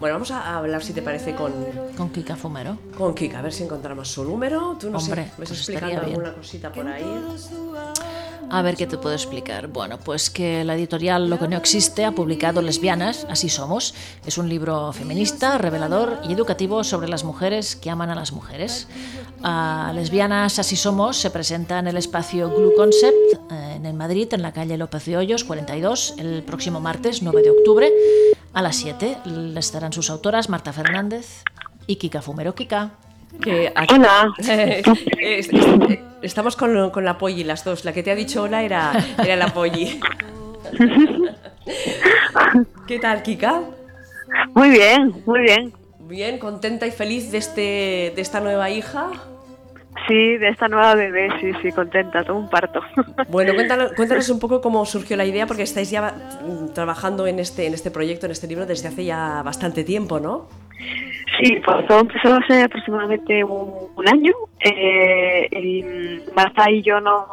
Bueno, vamos a hablar, si te parece, con, Con Kika Fumero. con Kika, a ver si encontramos su número. Tú no Hombre, sé, ¿me estás pues explicando alguna cosita por ahí? A ver qué te puedo explicar. Bueno, pues que la editorial Lo que no existe ha publicado Lesbianas, así somos. Es un libro feminista, revelador y educativo sobre las mujeres que aman a las mujeres. Lesbianas, así somos se presenta en el espacio Glue Concept eh, en el Madrid, en la calle López de Hoyos 42, el próximo martes 9 de octubre a las 7. Estarán sus autoras Marta Fernández y Kika Fumero. Kika. Que aquí- Hola. Eh, es- es- estamos con, con la Polly, las dos. La que te ha dicho hola era, era la Polly. ¿Qué tal, Kika? Muy bien, muy bien. Bien, contenta y feliz de, este, de esta nueva hija. Sí, de esta nueva bebé, sí, sí, contenta, todo un parto. Bueno, cuéntanos, cuéntanos un poco cómo surgió la idea, porque estáis ya mm, trabajando en este, en este proyecto, en este libro, desde hace ya bastante tiempo, ¿no? Sí, pues todo empezó hace aproximadamente un, un año. Eh, y Marta y yo nos,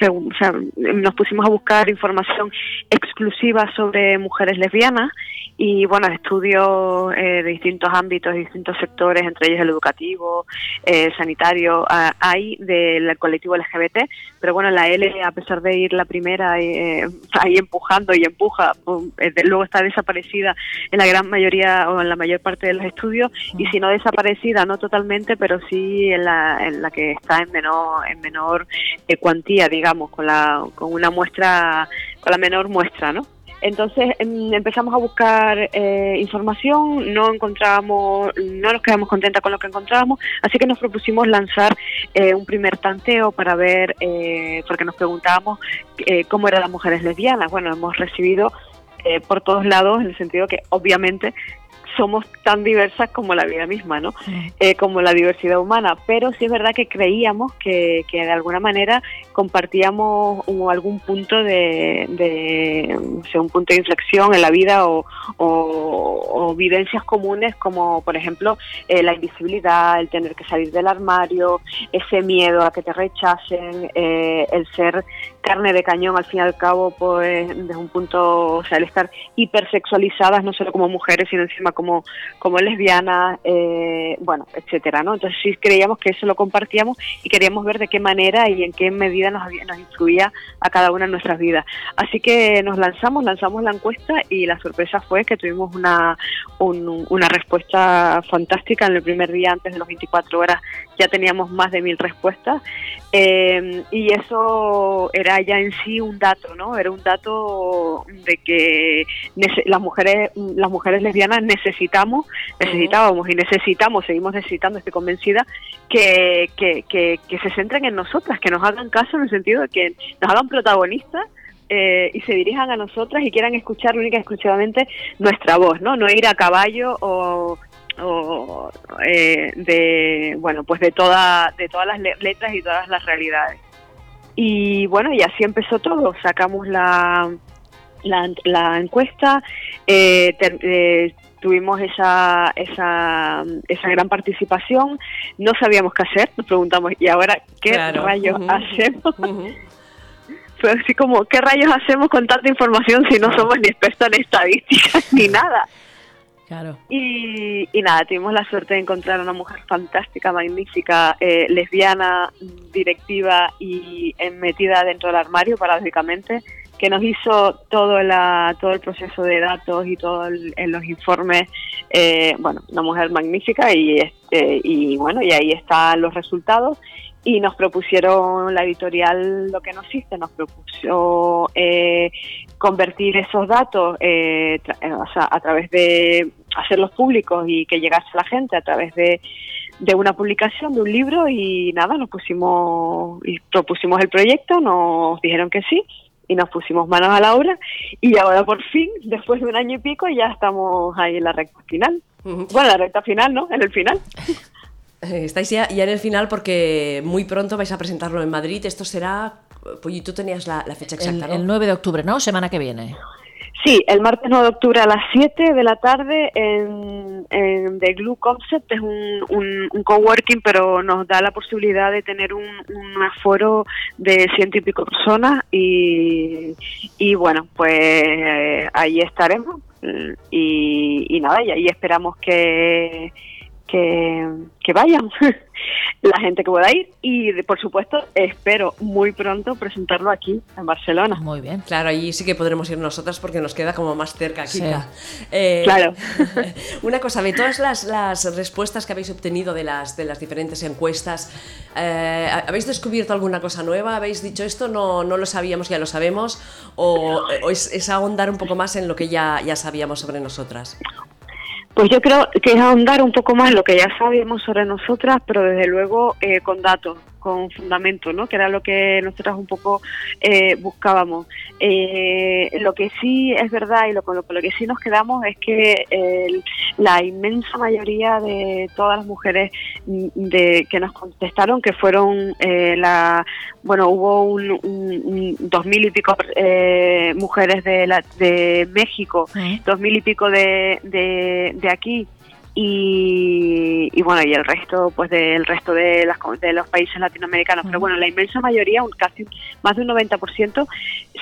pregun- o sea, nos pusimos a buscar información exclusiva sobre mujeres lesbianas y bueno, estudios eh, de distintos ámbitos, de distintos sectores, entre ellos el educativo, eh, sanitario, hay del colectivo LGBT, pero bueno, la L, a pesar de ir la primera eh, ahí empujando y empuja, eh, luego está desaparecida en la gran mayoría o en la mayor parte de los estudios y si no desaparecida, no totalmente, pero sí en la, en la que está en menor, en menor eh, cuantía, digamos, con, la, con una muestra, con la menor muestra, ¿no? Entonces em, empezamos a buscar eh, información, no encontrábamos, no nos quedamos contentas con lo que encontrábamos, así que nos propusimos lanzar eh, un primer tanteo para ver, eh, porque nos preguntábamos eh, cómo eran las mujeres lesbianas. Bueno, hemos recibido eh, por todos lados, en el sentido que obviamente somos tan diversas como la vida misma, ¿no? Eh, como la diversidad humana, pero sí es verdad que creíamos que, que de alguna manera compartíamos un- algún punto de, de o sea, un punto de inflexión en la vida o, o- o vivencias comunes como por ejemplo eh, la invisibilidad, el tener que salir del armario, ese miedo a que te rechacen, eh, el ser carne de cañón al fin y al cabo pues desde un punto, o sea, el estar hipersexualizadas no solo como mujeres sino encima como, como lesbianas, eh, bueno, etcétera, ¿no? Entonces sí creíamos que eso lo compartíamos y queríamos ver de qué manera y en qué medida nos, nos influía a cada una de nuestras vidas. Así que nos lanzamos, lanzamos la encuesta y la sorpresa fue que tuvimos una, un- una respuesta fantástica en el primer día antes de las 24 horas ya teníamos más de mil respuestas eh, y eso era ya en sí un dato, ¿no? Era un dato de que las mujeres las mujeres lesbianas necesitamos, necesitábamos y necesitamos, seguimos necesitando, estoy convencida, que, que, que, que se centren en nosotras, que nos hagan caso en el sentido de que nos hagan protagonistas eh, y se dirijan a nosotras y quieran escuchar única y exclusivamente nuestra voz, ¿no? No ir a caballo o, o, eh, de bueno pues de toda de todas las le- letras y todas las realidades. Y bueno y así empezó todo. Sacamos la la, la encuesta eh, ter- eh, tuvimos esa, esa esa gran participación no sabíamos qué hacer nos preguntamos y ahora qué Claro. rayos hacemos Ujú. fue así como qué rayos hacemos con tanta información si no somos ni expertos en estadísticas ni nada Claro. y, y nada, tuvimos la suerte de encontrar a una mujer fantástica, magnífica, eh, lesbiana, directiva y metida dentro del armario, paradójicamente, que nos hizo todo, la, todo el proceso de datos y todos los informes. eh, bueno, una mujer magnífica y, este, y bueno, y ahí están los resultados. Y nos propusieron la editorial lo que nos hizo, nos propuso eh, convertir esos datos eh, tra- eh, a través de hacerlos públicos y que llegase a la gente a través de, de una publicación, de un libro y nada, nos pusimos y propusimos el proyecto, nos dijeron que sí y nos pusimos manos a la obra y ahora por fin, después de un año y pico, ya estamos ahí en la recta final. Ujú. Bueno, la recta final, ¿no? En el final. Eh, Estáis ya, ya en el final porque muy pronto vais a presentarlo en Madrid. Esto será. Pues y tú tenías la, la fecha El, exacta, ¿no? el 9 de octubre, ¿no? Semana que viene. Sí, el martes 9 de octubre a las 7 de la tarde en, The Glue Concept. Es un, un, un coworking, pero nos da la posibilidad de tener un, un aforo de ciento y pico personas. Y, y bueno, pues eh, ahí estaremos. y, nada, y ahí esperamos que, que vayan. la gente que pueda ir y por supuesto espero muy pronto presentarlo aquí en Barcelona. Muy bien. Claro, allí sí que podremos ir nosotras porque nos queda como más cerca. Eh, claro. una cosa, de todas las, las, respuestas que habéis obtenido de las, de las diferentes encuestas, eh, ¿habéis descubierto alguna cosa nueva? ¿Habéis dicho esto no, no lo sabíamos, ya lo sabemos? ¿O, es, es, ahondar un poco más en lo que ya, ya sabíamos sobre nosotras? Pues yo creo que es ahondar un poco más lo que ya sabíamos sobre nosotras, pero desde luego eh, con datos con fundamento, ¿no? que era lo que nosotras un poco eh, buscábamos. Eh, lo que sí es verdad y lo, con lo, que sí nos quedamos es que la inmensa mayoría de todas las mujeres mm, de, que nos contestaron, que fueron eh, la, bueno, hubo un, dos mil y pico mujeres de, la, de México, dos mil y pico de, de aquí y, bueno y el resto pues del resto de, las, de los países latinoamericanos pero bueno la inmensa mayoría un casi más de un 90%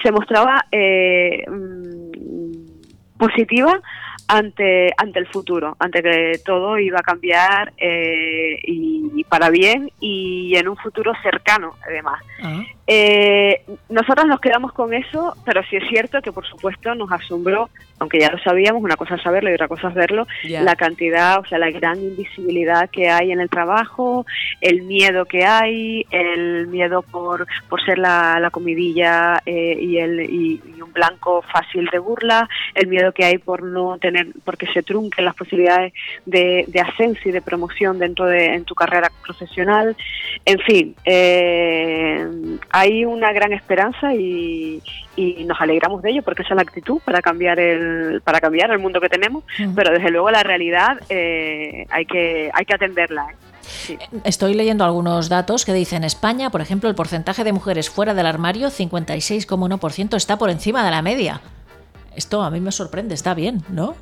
se mostraba eh, mm, positiva ante ante el futuro, ante que todo iba a cambiar eh, y, para bien y en un futuro cercano, además. Ah. Eh, nosotros nos quedamos con eso, pero sí es cierto que por supuesto nos asombró, aunque ya lo sabíamos, una cosa es saberlo y otra cosa es verlo, la cantidad, o sea, la gran invisibilidad que hay en el trabajo, el miedo que hay, el miedo por, por ser la, la comidilla eh, y, el, y, un blanco fácil de burla, el miedo que hay por no tener, porque se trunquen las posibilidades de, de ascenso y de promoción dentro de en tu carrera profesional, en fin. Eh, hay una gran esperanza y, nos alegramos de ello porque esa es la actitud para cambiar el para cambiar el mundo que tenemos pero desde luego la realidad eh, hay que hay que atenderla ¿eh? Estoy leyendo algunos datos que dicen España, por ejemplo, el porcentaje de mujeres fuera del armario, 56,1%, está por encima de la media. Esto a mí me sorprende, está bien, ¿no?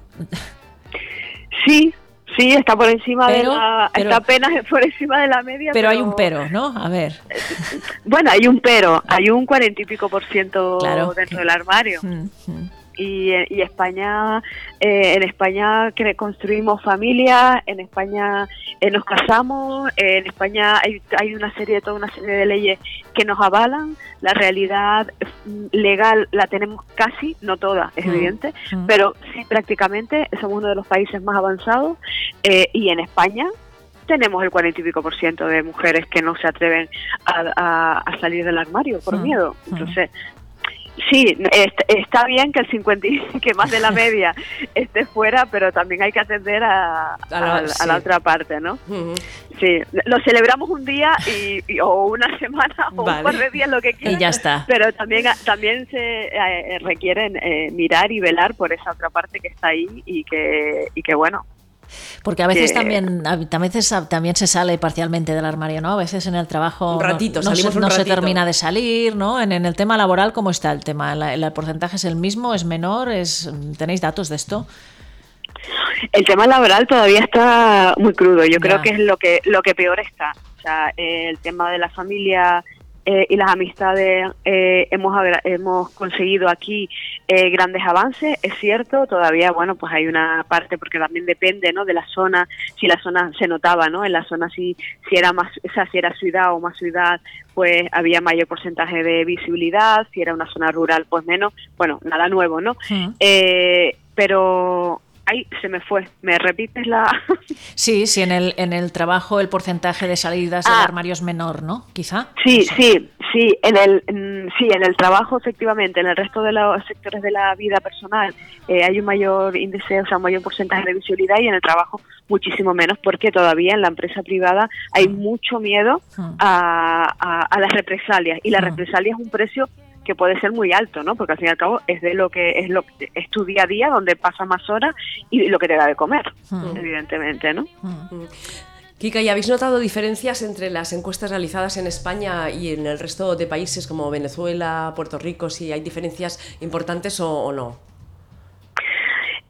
Sí, Sí, está por encima de la, está apenas por encima de la media. Pero, hay un pero, ¿no? A ver. Bueno, hay un pero, hay un cuarenta y pico por ciento dentro del armario. Mm, mm. Y, y, España, eh, en España construimos familias, en España eh, nos casamos, en España hay, hay una serie, toda una serie de leyes que nos avalan, la realidad legal la tenemos casi, no toda, es mm, evidente, mm. pero sí prácticamente somos uno de los países más avanzados eh, y en España tenemos el cuarenta y pico por ciento de mujeres que no se atreven a, salir del armario por mm, miedo. Entonces, Sí, está bien que el 50 que más de la media esté fuera, pero también hay que atender a, la, otra parte, ¿no? Sí, lo celebramos un día y, o una semana o un par de días, lo que quieras. Y ya está. Pero también, también se eh, requieren eh, mirar y velar por esa otra parte que está ahí y que, y que bueno, porque a veces también a veces también se sale parcialmente del armario, ¿no? A veces en el trabajo no, se, termina de salir, ¿no? En, el tema laboral, ¿cómo está el tema? ¿El, porcentaje es el mismo? ¿Es menor? Es, ¿Tenéis datos de esto? El tema laboral todavía está muy crudo. Yo creo que es lo que lo que peor está. O sea, el tema de la familia eh, y las amistades eh, hemos hemos conseguido aquí eh, grandes avances es cierto todavía bueno pues hay una parte porque también depende no de la zona si la zona se notaba no en la zona si si era más o sea, si era ciudad o más ciudad pues había mayor porcentaje de visibilidad si era una zona rural pues menos bueno nada nuevo no pero Ay, se me fue. ¿Me repites la...? sí, sí, en el, en el trabajo el porcentaje de salidas del ah. armario es menor, ¿no? Quizá. Sí, sí, sí. En el, sí, en el trabajo, efectivamente. En el resto de los sectores de la vida personal eh, hay un mayor índice, o sea, un mayor porcentaje de visibilidad y en el trabajo muchísimo menos porque todavía en la empresa privada hay ah. mucho miedo ah. a, a, las represalias y la represalia es un precio que puede ser muy alto, ¿no? Porque al fin y al cabo es de lo que es lo es tu día a día donde pasa más horas y lo que te da de comer, hmm. evidentemente, ¿no? Hmm. Kika, ¿y habéis notado diferencias entre las encuestas realizadas en España y en el resto de países como Venezuela, Puerto Rico, si hay diferencias importantes o, no?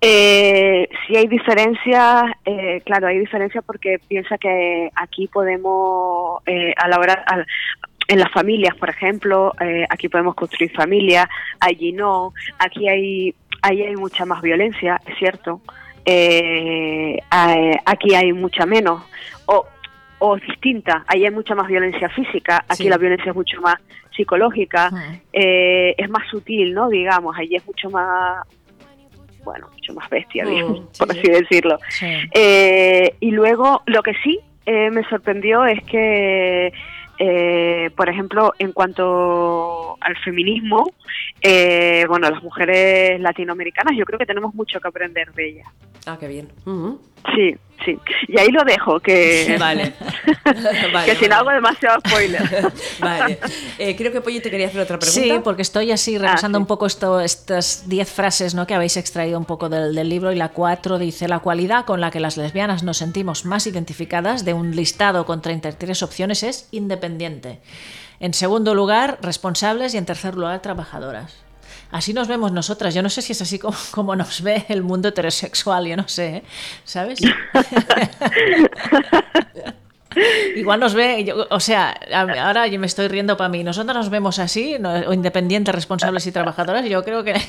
Eh, sí hay diferencias, eh, claro, hay diferencias porque piensa que aquí podemos, eh, a la hora, en las familias, por ejemplo, eh, aquí podemos construir familias, allí no, aquí hay ahí hay mucha más violencia, es cierto. Eh, aquí hay mucha menos. O, o distinta, ahí hay mucha más violencia física, aquí la violencia es mucho más psicológica, eh, es más sutil, ¿no? Digamos, ahí es mucho más bueno, mucho más bestia, mm, por así decirlo. Eh, y luego, lo que sí me sorprendió es que, eh, por ejemplo, en cuanto al feminismo, bueno, las mujeres latinoamericanas, yo creo que tenemos mucho que aprender de ellas. Ah, qué bien. Sí, sí. Y ahí lo dejo, que, vale. que si no hago demasiado spoiler. vale. Eh, creo que Polly te quería hacer otra pregunta. Sí, porque estoy así ah, repasando un poco esto, estas 10 frases ¿no? que habéis extraído un poco del, del libro y la 4 dice la cualidad con la que las lesbianas nos sentimos más identificadas de un listado con 33 opciones es independiente. En segundo lugar, responsables y en tercer lugar, trabajadoras. Así nos vemos nosotras. Yo no sé si es así como, nos ve el mundo heterosexual, yo no sé, ¿eh? ¿sabes? Igual nos ve, o sea, ahora yo me estoy riendo para mí. Nosotros nos vemos así, o independientes, responsables y trabajadoras. Yo creo que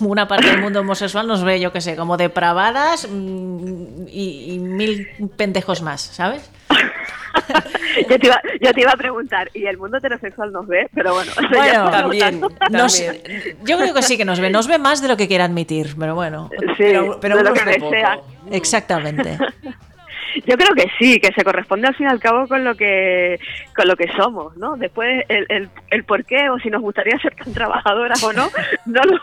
una parte del mundo homosexual nos ve, yo qué sé, como depravadas mm, y mil pendejos más, ¿sabes? yo, te iba, yo, te iba, a preguntar, ¿y el mundo heterosexual nos ve? Pero bueno, bueno también, yo creo que sí que nos ve, nos ve más de lo que quiera admitir, pero bueno. Sí, pero, lo que. Exactamente. Yo creo que sí, que se corresponde al fin y al cabo con lo que con lo que somos, ¿no? Después el, el, el por qué o si nos gustaría ser tan trabajadoras o no, no lo,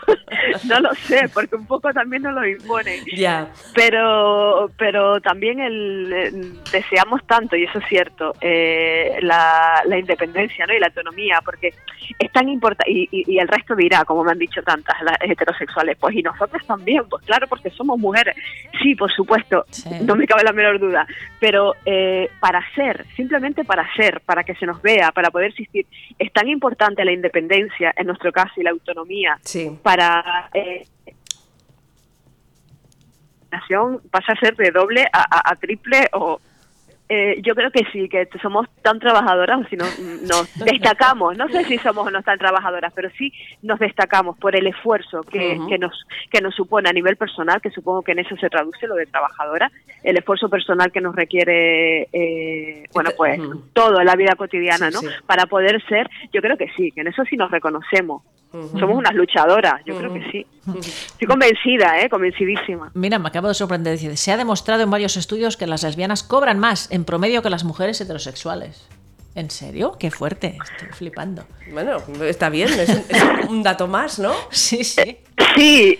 no lo sé, porque un poco también nos lo imponen. Ya. Pero pero también el, deseamos tanto y eso es cierto eh, la, la independencia, ¿no? Y la autonomía, porque es tan importante y, y, el resto dirá, como me han dicho tantas las heterosexuales, pues y nosotros también, pues claro, porque somos mujeres. Sí, por supuesto, no me cabe la menor duda pero eh, para ser, simplemente para ser, para que se nos vea, para poder existir, es tan importante la independencia, en nuestro caso, y la autonomía, para... Eh, pasa a ser de doble a triple o eh, yo creo que sí, que somos tan trabajadoras, o si no, nos destacamos, no sé si somos o no tan trabajadoras, pero sí nos destacamos por el esfuerzo que, que, nos, que nos supone a nivel personal, que supongo que en eso se traduce lo de trabajadora, el esfuerzo personal que nos requiere, eh, bueno, pues todo en la vida cotidiana, ¿no? Para poder ser, yo creo que sí, que en eso sí nos reconocemos. Somos unas luchadoras, yo creo que sí. Estoy convencida, ¿eh? convencidísima. Mira, me acabo de sorprender. Se ha demostrado en varios estudios que las lesbianas cobran más en promedio que las mujeres heterosexuales. ¿En serio? Qué fuerte, estoy flipando. Bueno, está bien, es un, dato más, ¿no? Sí, sí. Sí,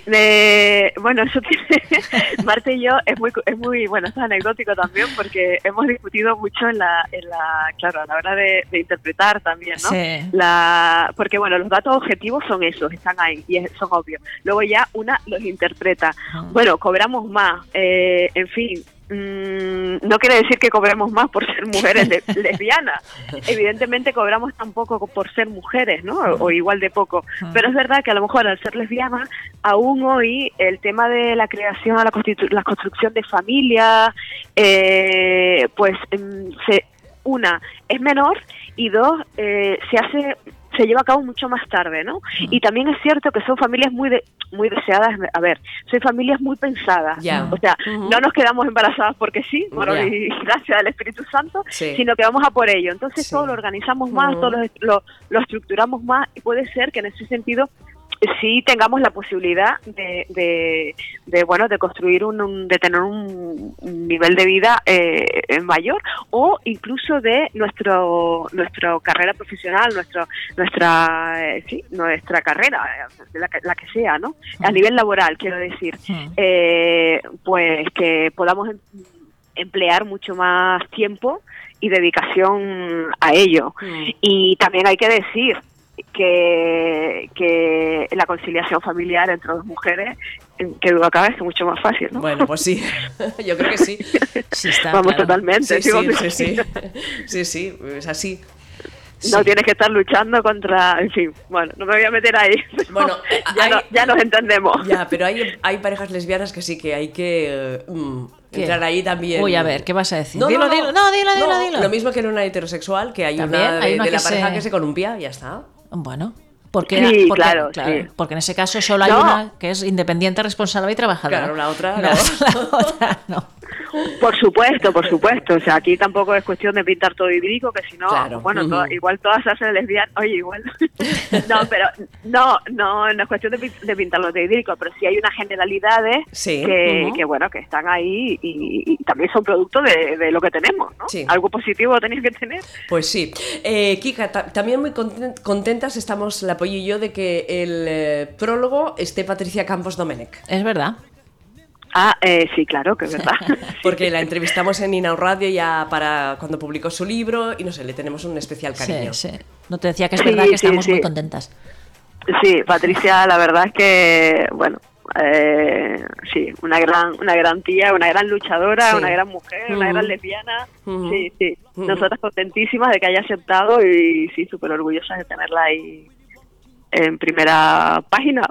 bueno, eso tiene, Marte y yo es muy, es muy, bueno, es anecdótico también porque hemos discutido mucho en la, en la claro, a la hora de, interpretar también, ¿no? Sí. La, porque bueno, los datos objetivos son esos, están ahí y son obvios. Luego ya una los interpreta. Bueno, cobramos más, eh, en fin, no quiere decir que cobremos más por ser mujeres lesbianas. Evidentemente cobramos tampoco por ser mujeres, ¿no? O, igual de poco. Pero es verdad que a lo mejor al ser lesbiana, aún hoy el tema de la creación, la, la construcción de familia, eh, pues mm, se, una es menor y dos eh, se hace se lleva a cabo mucho más tarde, ¿no? Y también es cierto que son familias muy muy deseadas, a ver, son familias muy pensadas, o sea, no nos quedamos embarazadas porque sí, y gracias al Espíritu Santo, sino que vamos a por ello. Entonces todo lo organizamos más, todo lo, lo estructuramos más y puede ser que en ese sentido sí tengamos la posibilidad de, de, bueno de construir un, de tener un, nivel de vida eh, mayor o incluso de nuestro nuestra carrera profesional nuestro nuestra eh, sí nuestra carrera la, la, que sea no a nivel laboral quiero decir. Eh, pues que podamos em, emplear mucho más tiempo y dedicación a ello. Y también hay que decir que, que la conciliación familiar entre dos mujeres, que duda cabe, es mucho más fácil. ¿no? Bueno, pues sí, yo creo que sí. Vamos totalmente. Sí, sí, sí, sí, sí, es así. No tienes que estar luchando contra, en fin, bueno, no me voy a meter ahí. Bueno, ya, ya, nos entendemos. Ya, pero hay, hay parejas lesbianas que sí que hay que mm, entrar ahí también. Uy, a ver, ¿qué vas a decir? No, dilo, dilo, no, dilo, dilo, dilo. Lo mismo que en una heterosexual, que hay una de, la pareja que se columpia, ya está. Bueno. Porque, Sí, era- porque- claro, sí. porque en ese caso solo hay No. una que es independiente, responsable y trabajadora. Claro, la otra la otra no. Por supuesto, por supuesto. O sea, aquí tampoco es cuestión de pintar todo idílico, que si no, Claro. bueno, igual todas se hacen lesbianas. Oye, igual. no, pero no, no, no es cuestión de, de pintarlo de idílico, pero sí hay unas generalidades Sí, que, bueno, que están ahí y, y también son producto de, de lo que tenemos, ¿no? Sí. Algo positivo tenéis que tener. Pues sí. Eh, Kika, ta- también muy conten- contentas estamos, la Polly y yo, de que el eh, prólogo esté Patricia Campos Domenech. Es verdad. Ah, eh, sí, claro, que es verdad. Porque la entrevistamos en Inau Radio ya para cuando publicó su libro y no sé, le tenemos un especial cariño. Sí, sí. No te decía que es Sí, verdad que sí, estamos sí. muy contentas. Sí, Patricia, la verdad es que, bueno, eh, sí, una gran, una gran tía, una gran luchadora, Sí. una gran mujer, una gran lesbiana. Ujú. Sí, sí. Ujú. Nosotras contentísimas de que haya aceptado y sí, súper orgullosas de tenerla ahí en primera página,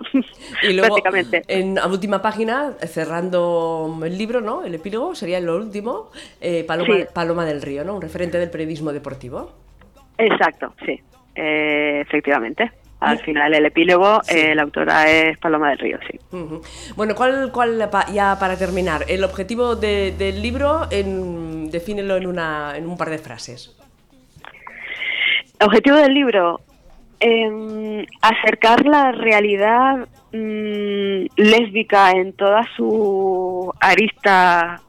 Y luego, prácticamente. en la última página, cerrando el libro, ¿no? El epílogo sería lo último, eh, Paloma, Sí. Paloma del Río, ¿no? Un referente del periodismo deportivo. Exacto, sí, eh, efectivamente. Al final el epílogo, Sí. eh, la autora es Paloma del Río, sí. Bueno, ¿cuál, cuál pa- ya para terminar, el objetivo de- del libro, en, defínelo en, una, en un par de frases. Objetivo del libro, em, acercar la realidad mm, lésbica en toda su arista,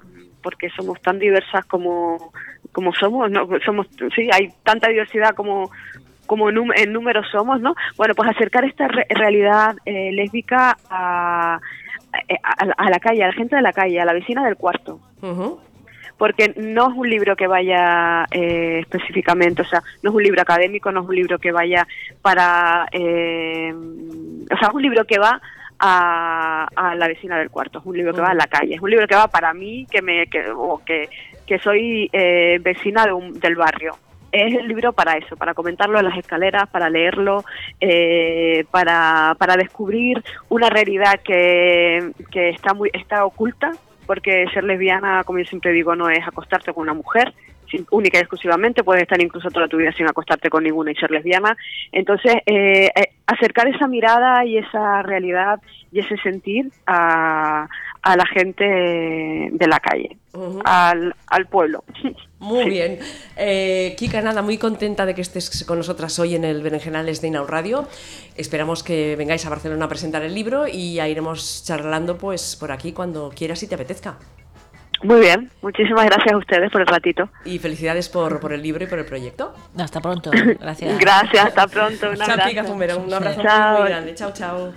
porque somos tan diversas como, como somos, ¿no? somos, sí, hay tanta diversidad como como en números somos, ¿no? Bueno, pues acercar esta re- realidad eh, lésbica a, a, a la calle, a la gente de la calle, a la vecina del cuarto Ujú. Porque no es un libro que vaya eh, específicamente, o sea, no es un libro académico, no es un libro que vaya para, eh, o sea, es un libro que va a, a la vecina del cuarto, es un libro que va a la calle, es un libro que va para mí, que me, que, o que, que soy eh, vecina de un- del barrio. Es el libro para eso, para comentarlo en las escaleras, para leerlo, eh, para, para descubrir una realidad que, que está muy está oculta, porque ser lesbiana, como yo siempre digo, no es acostarte con una mujer, única y exclusivamente, puedes estar incluso toda tu vida sin acostarte con ninguna y ser lesbiana. Entonces, eh, eh, acercar esa mirada y esa realidad y ese sentir a, a la gente de la calle, al, al pueblo. Muy Sí. bien. Eh, Kika, nada, muy contenta de que estés con nosotras hoy en el Berenjenales de Inau Radio. Esperamos que vengáis a Barcelona a presentar el libro y ya iremos charlando pues por aquí cuando quieras y te apetezca. Muy bien, muchísimas gracias a ustedes por el ratito. Y felicidades por, por el libro y por el proyecto. Hasta pronto. Gracias. Gracias, hasta pronto. Un Chao, abrazo. Kika Fumero. Un abrazo Chao. muy grande. Chao, chao.